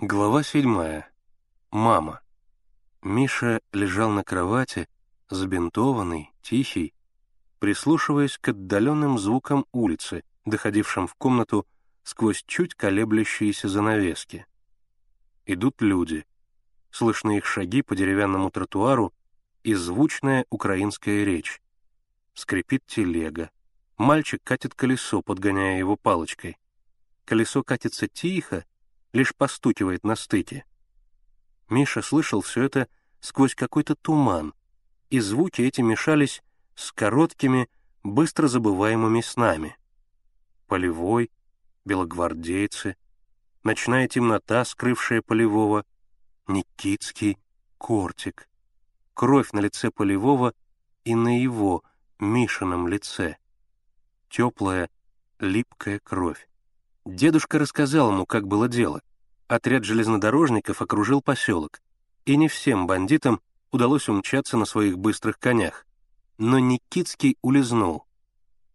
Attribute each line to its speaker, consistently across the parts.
Speaker 1: Глава седьмая. Мама. Миша лежал на кровати, забинтованный, тихий, прислушиваясь к отдаленным звукам улицы, доходившим в комнату сквозь чуть колеблющиеся занавески. Идут люди. Слышны их шаги по деревянному тротуару и звучная украинская речь. Скрипит телега. Мальчик катит колесо, подгоняя его палочкой. Колесо катится тихо, лишь постукивает на стыке. Миша слышал все это сквозь какой-то туман, и звуки эти мешались с короткими, быстро забываемыми снами. Полевой, белогвардейцы, ночная темнота, скрывшая Полевого, Никитский, Кортик, кровь на лице Полевого и на его, Мишином лице. Теплая, липкая кровь. Дедушка рассказал ему, как было дело. Отряд железнодорожников окружил поселок, и не всем бандитам удалось умчаться на своих быстрых конях. Но Никитский улизнул.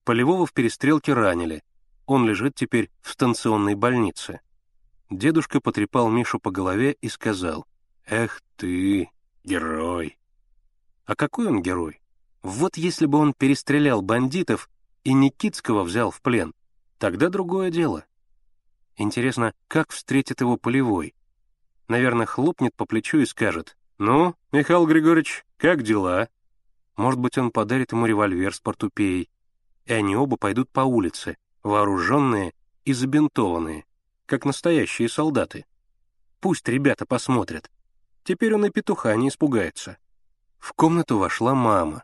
Speaker 1: Полевого в перестрелке ранили. Он лежит теперь в станционной больнице. Дедушка потрепал Мишу по голове и сказал, «Эх ты, герой!» А какой он герой? Вот если бы он перестрелял бандитов и Никитского взял в плен, тогда другое дело. Интересно, как встретит его полевой? Наверное, хлопнет по плечу и скажет, «Ну, Михаил Григорьевич, как дела?» Может быть, он подарит ему револьвер с портупеей, и они оба пойдут по улице, вооруженные и забинтованные, как настоящие солдаты. Пусть ребята посмотрят. Теперь он и петуха не испугается. В комнату вошла мама.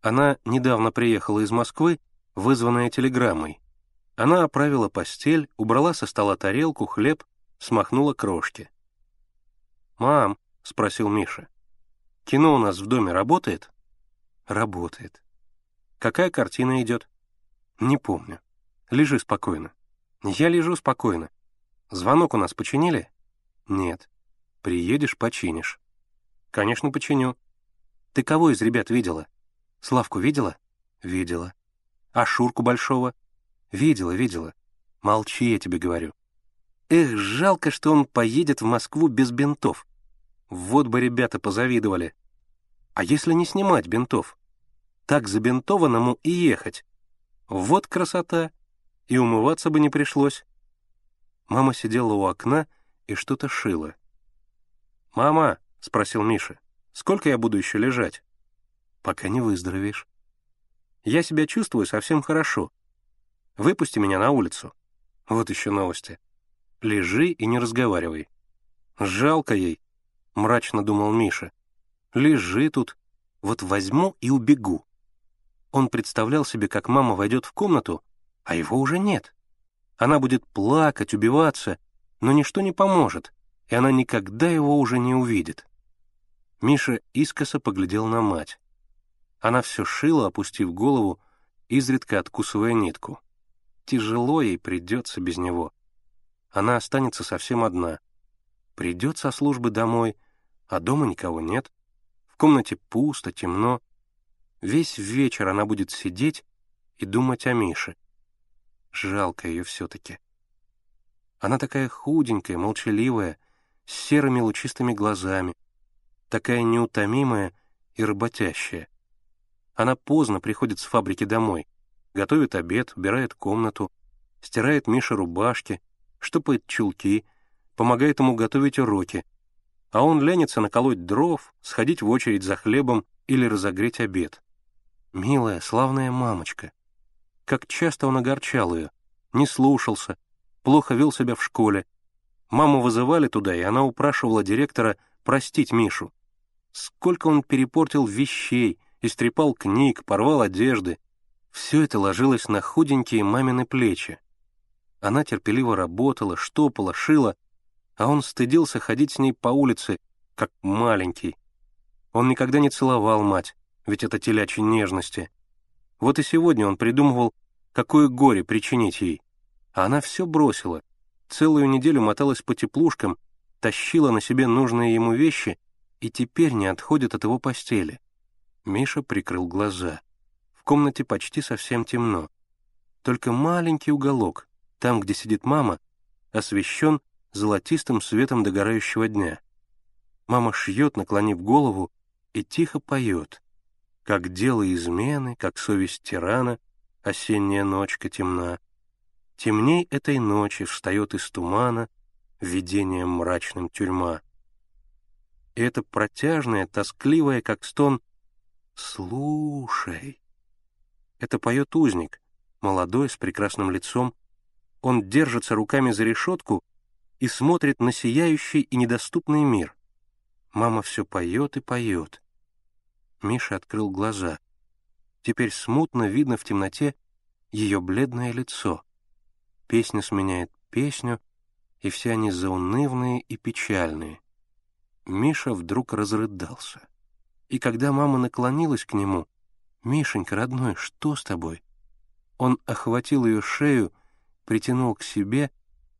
Speaker 1: Она недавно приехала из Москвы, вызванная телеграммой. Она оправила постель, убрала со стола тарелку, хлеб, смахнула крошки. «Мам», — спросил Миша, — «кино у нас в доме работает?» «Работает». «Какая картина идет?» «Не помню. Лежи спокойно». «Я лежу спокойно. Звонок у нас починили?» «Нет». «Приедешь, починишь». «Конечно, починю». «Ты кого из ребят видела?» «Славку видела?» «Видела». «А Шурку Большого?» Видела, видела. Молчи, я тебе говорю. Эх, жалко, что он поедет в Москву без бинтов. Вот бы ребята позавидовали. А если не снимать бинтов? Так забинтованному и ехать. Вот красота. И умываться бы не пришлось. Мама сидела у окна и что-то шила. «Мама», — спросил Миша, — «сколько я буду еще лежать?» «Пока не выздоровеешь». «Я себя чувствую совсем хорошо. Выпусти меня на улицу. Вот еще новости. Лежи и не разговаривай. Жалко ей, мрачно думал Миша. Лежи тут. Вот возьму и убегу. Он представлял себе, как мама войдет в комнату, а его уже нет. Она будет плакать, убиваться, но ничто не поможет, и она никогда его уже не увидит. Миша искоса поглядел на мать. Она все шила, опустив голову, изредка откусывая нитку. Тяжело ей придется без него. Она останется совсем одна. Придет со службы домой, а дома никого нет. В комнате пусто, темно. Весь вечер она будет сидеть и думать о Мише. Жалко ее все-таки. Она такая худенькая, молчаливая, с серыми лучистыми глазами, такая неутомимая и работящая. Она поздно приходит с фабрики домой — готовит обед, убирает комнату, стирает Мише рубашки, штопает чулки, помогает ему готовить уроки, а он ленится наколоть дров, сходить в очередь за хлебом или разогреть обед. Милая, славная мамочка. Как часто он огорчал ее, не слушался, плохо вел себя в школе. Маму вызывали туда, и она упрашивала директора простить Мишу. Сколько он перепортил вещей, истрепал книг, порвал одежды, все это ложилось на худенькие мамины плечи. Она терпеливо работала, штопала, шила, а он стыдился ходить с ней по улице, как маленький. Он никогда не целовал мать, ведь это телячьи нежности. Вот и сегодня он придумывал, какое горе причинить ей. А она все бросила, целую неделю моталась по теплушкам, тащила на себе нужные ему вещи и теперь не отходит от его постели. Миша прикрыл глаза комнате почти совсем темно. Только маленький уголок, там, где сидит мама, освещен золотистым светом догорающего дня. Мама шьет, наклонив голову, и тихо поет. Как дело измены, как совесть тирана, осенняя ночка темна. Темней этой ночи встает из тумана видением мрачным тюрьма. И это протяжное, тоскливое, как стон «Слушай». Это поет узник, молодой, с прекрасным лицом. Он держится руками за решетку и смотрит на сияющий и недоступный мир. Мама все поет и поет. Миша открыл глаза. Теперь смутно видно в темноте ее бледное лицо. Песня сменяет песню, и все они заунывные и печальные. Миша вдруг разрыдался. И когда мама наклонилась к нему, «Мишенька, родной, что с тобой?» Он охватил ее шею, притянул к себе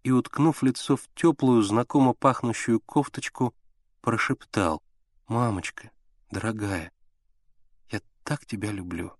Speaker 1: и, уткнув лицо в теплую, знакомо пахнущую кофточку, прошептал, «Мамочка, дорогая, я так тебя люблю».